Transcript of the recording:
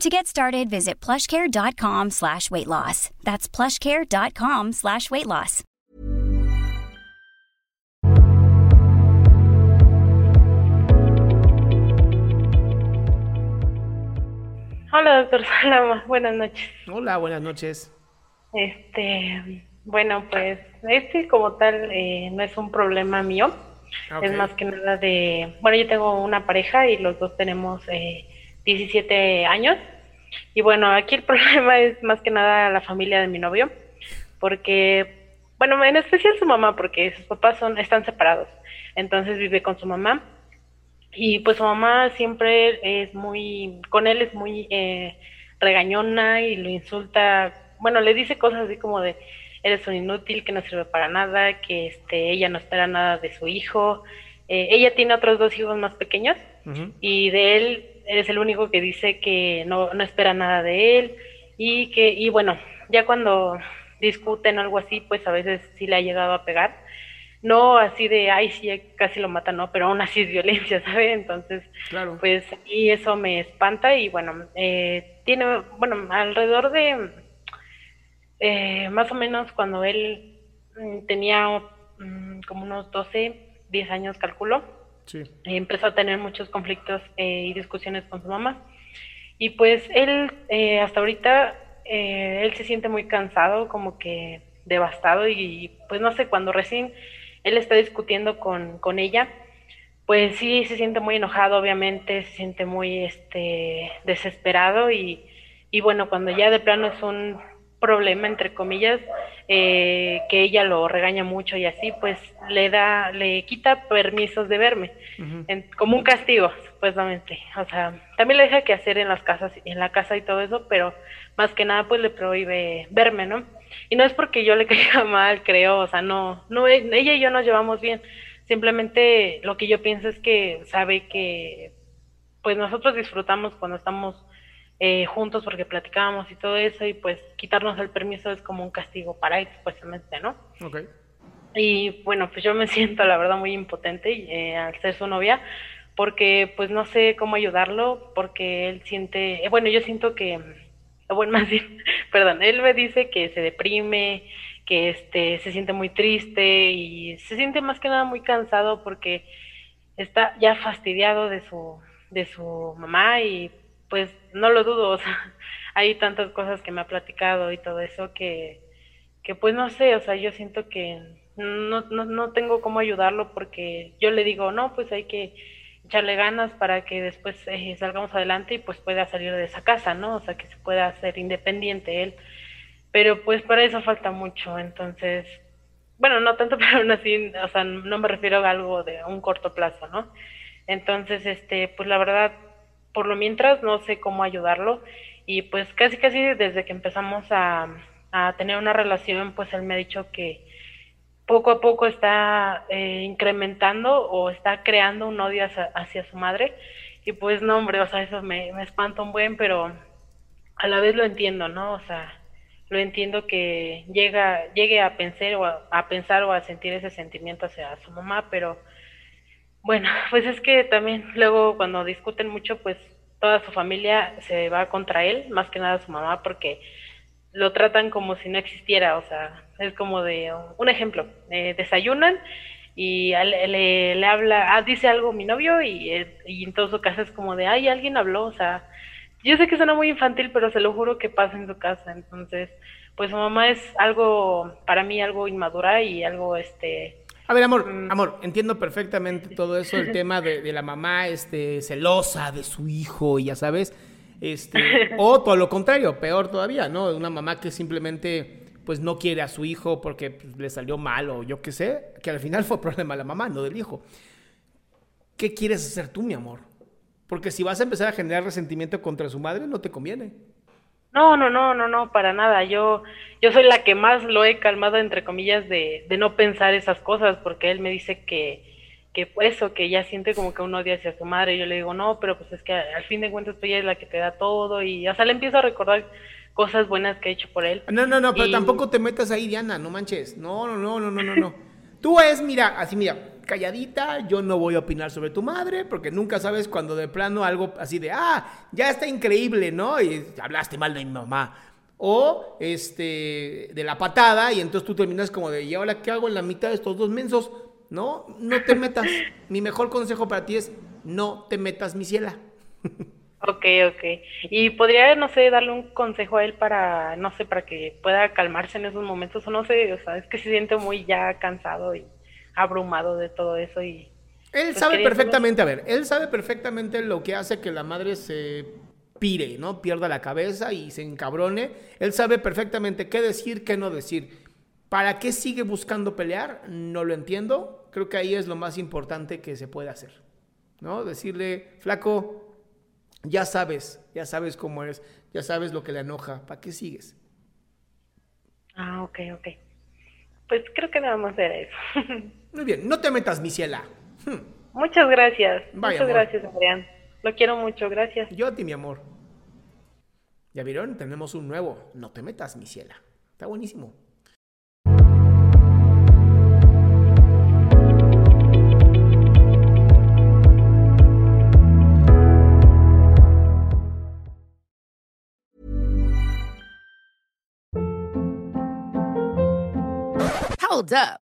To get started, visit plushcare.com slash weight loss. That's plushcare.com slash weight loss. Hola, doctor Salama. Buenas noches. Hola, buenas noches. Este, bueno, pues este como tal eh, no es un problema mío. Ah, Es ok. más que nada de, bueno, yo tengo una pareja y los dos tenemos eh, 17 años. Y bueno, aquí el problema es más que nada la familia de mi novio, porque, bueno, en especial su mamá, porque sus papás son, están separados. Entonces vive con su mamá. Y pues su mamá siempre es muy, con él es muy eh, regañona y lo insulta, bueno, le dice cosas así como de, eres un inútil, que no sirve para nada, que este, ella no espera nada de su hijo. Eh, ella tiene otros dos hijos más pequeños y de él es el único que dice que no, no espera nada de él y que, y bueno, ya cuando discuten o algo así, pues a veces sí le ha llegado a pegar. No así de, ay, sí, casi lo mata, no, pero aún así es violencia, ¿sabe? Entonces, Claro. pues y eso me espanta y bueno, eh, tiene, bueno, alrededor de eh, más o menos cuando él mm, tenía mm, como unos 12, 10 años, calculo, Eh, empezó a tener muchos conflictos eh, y discusiones con su mamá. Y pues él, eh, hasta ahorita, eh, él se siente muy cansado, como que devastado y pues no sé, cuando recién él está discutiendo con, con ella, pues sí se siente muy enojado, obviamente, se siente muy este, desesperado y, y bueno, cuando ya de plano es un problema, entre comillas, eh, que ella lo regaña mucho y así, pues le da, le quita permisos de verme, en- como un castigo, supuestamente. O sea, también le deja que hacer en las casas, en la casa y todo eso, pero más que nada pues le prohíbe verme, ¿no? Y no es porque yo le caiga mal, creo, o sea, no, no, ella y yo nos llevamos bien. Simplemente lo que yo pienso es que sabe que pues nosotros disfrutamos cuando estamos eh, juntos porque platicábamos y todo eso y pues quitarnos el permiso es como un castigo para él, supuestamente, ¿no? Ok. Y bueno, pues yo me siento la verdad muy impotente eh, al ser su novia, porque pues no sé cómo ayudarlo, porque él siente, eh, bueno, yo siento que, bueno, más bien, perdón, él me dice que se deprime, que este, se siente muy triste y se siente más que nada muy cansado porque está ya fastidiado de su, de su mamá y pues no lo dudo, o sea, hay tantas cosas que me ha platicado y todo eso que, que pues no sé, o sea, yo siento que no, no, no tengo cómo ayudarlo porque yo le digo, no, pues hay que echarle ganas para que después eh, salgamos adelante y pues pueda salir de esa casa, ¿no? O sea, que se pueda hacer independiente él. Pero pues para eso falta mucho, entonces, bueno, no tanto, pero aún así, o sea, no me refiero a algo de un corto plazo, ¿no? Entonces, este, pues la verdad, por lo mientras no sé cómo ayudarlo y pues casi casi desde que empezamos a, tener una relación, pues él me ha dicho que poco a poco está eh, incrementando o está creando un odio hacia, hacia su madre y pues no, hombre, o sea, eso me, me espanta un buen, pero a la vez lo entiendo, ¿no? O sea, lo entiendo que llega, llegue a pensar o a, a pensar o a sentir ese sentimiento hacia su mamá, pero bueno, pues es que también luego cuando discuten mucho, pues toda su familia se va contra él, más que nada su mamá, porque lo tratan como si no existiera, o sea, Es como de un ejemplo, eh, desayunan y le, le, habla, ah, dice algo mi novio y, y en todo su casa es como de, ay, alguien habló, o sea, yo sé que suena muy infantil, pero se lo juro que pasa en su casa, entonces, pues su mamá es algo, para mí, algo inmadura y algo, este, a ver, amor, mm. amor, entiendo perfectamente todo eso, el tema de, la mamá este, celosa de su hijo, y ya sabes, este, o todo lo contrario, peor todavía, ¿no? Una mamá que simplemente pues no quiere a su hijo porque pues, le salió mal o yo qué sé, que al final fue problema de la mamá, no del hijo. ¿Qué quieres hacer tú, mi amor? Porque si vas a empezar a generar resentimiento contra su madre, no te conviene. No, no, no, no, no, para nada. Yo, yo soy la que más lo he calmado, entre comillas, de, de no pensar esas cosas, porque él me dice que, que eso, que ya siente como que uno odia hacia su madre. Y yo le digo, no, pero pues es que al fin de cuentas tú ella es la que te da todo. Y, o sea, le empiezo a recordar cosas buenas que he hecho por él. No, no, no, pero tampoco te metas ahí, Diana, no manches. No, no, no, no, no, no, no. Tú es, mira, así, mira, calladita, yo no voy a opinar sobre tu madre, porque nunca sabes cuando de plano algo así de, ah, ya está increíble, ¿no? Y hablaste mal de mi mamá. O este, de la patada, y entonces tú terminas como de, ¿y ahora qué hago en la mitad de estos dos mensos? No, no te metas. mi mejor consejo para ti es, no te metas, mi ciela. Ok, ok. Y podría, no sé, darle un consejo a él para, no sé, para que pueda calmarse en esos momentos, o no sé, o sea, es que se siente muy ya cansado y abrumado de todo eso y... Él pues, sabe perfectamente, a ver, él sabe perfectamente lo que hace que la madre se pire, ¿no? Pierda la cabeza y se encabrone. Él sabe perfectamente qué decir, qué no decir. ¿Para qué sigue buscando pelear? No lo entiendo. Creo que ahí es lo más importante que se puede hacer, ¿no? Decirle, flaco, ya sabes, ya sabes cómo eres, ya sabes lo que le enoja, ¿para qué sigues? Ah, ok, ok. Pues creo que nada más era eso. Muy bien, no te metas, mi ciela. Hmm. Muchas gracias. Muchas gracias, Adrián. Lo quiero mucho, gracias. Yo a ti, mi amor. ¿Ya vieron? Tenemos un nuevo. No te metas, mi ciela. Está buenísimo. Hold up.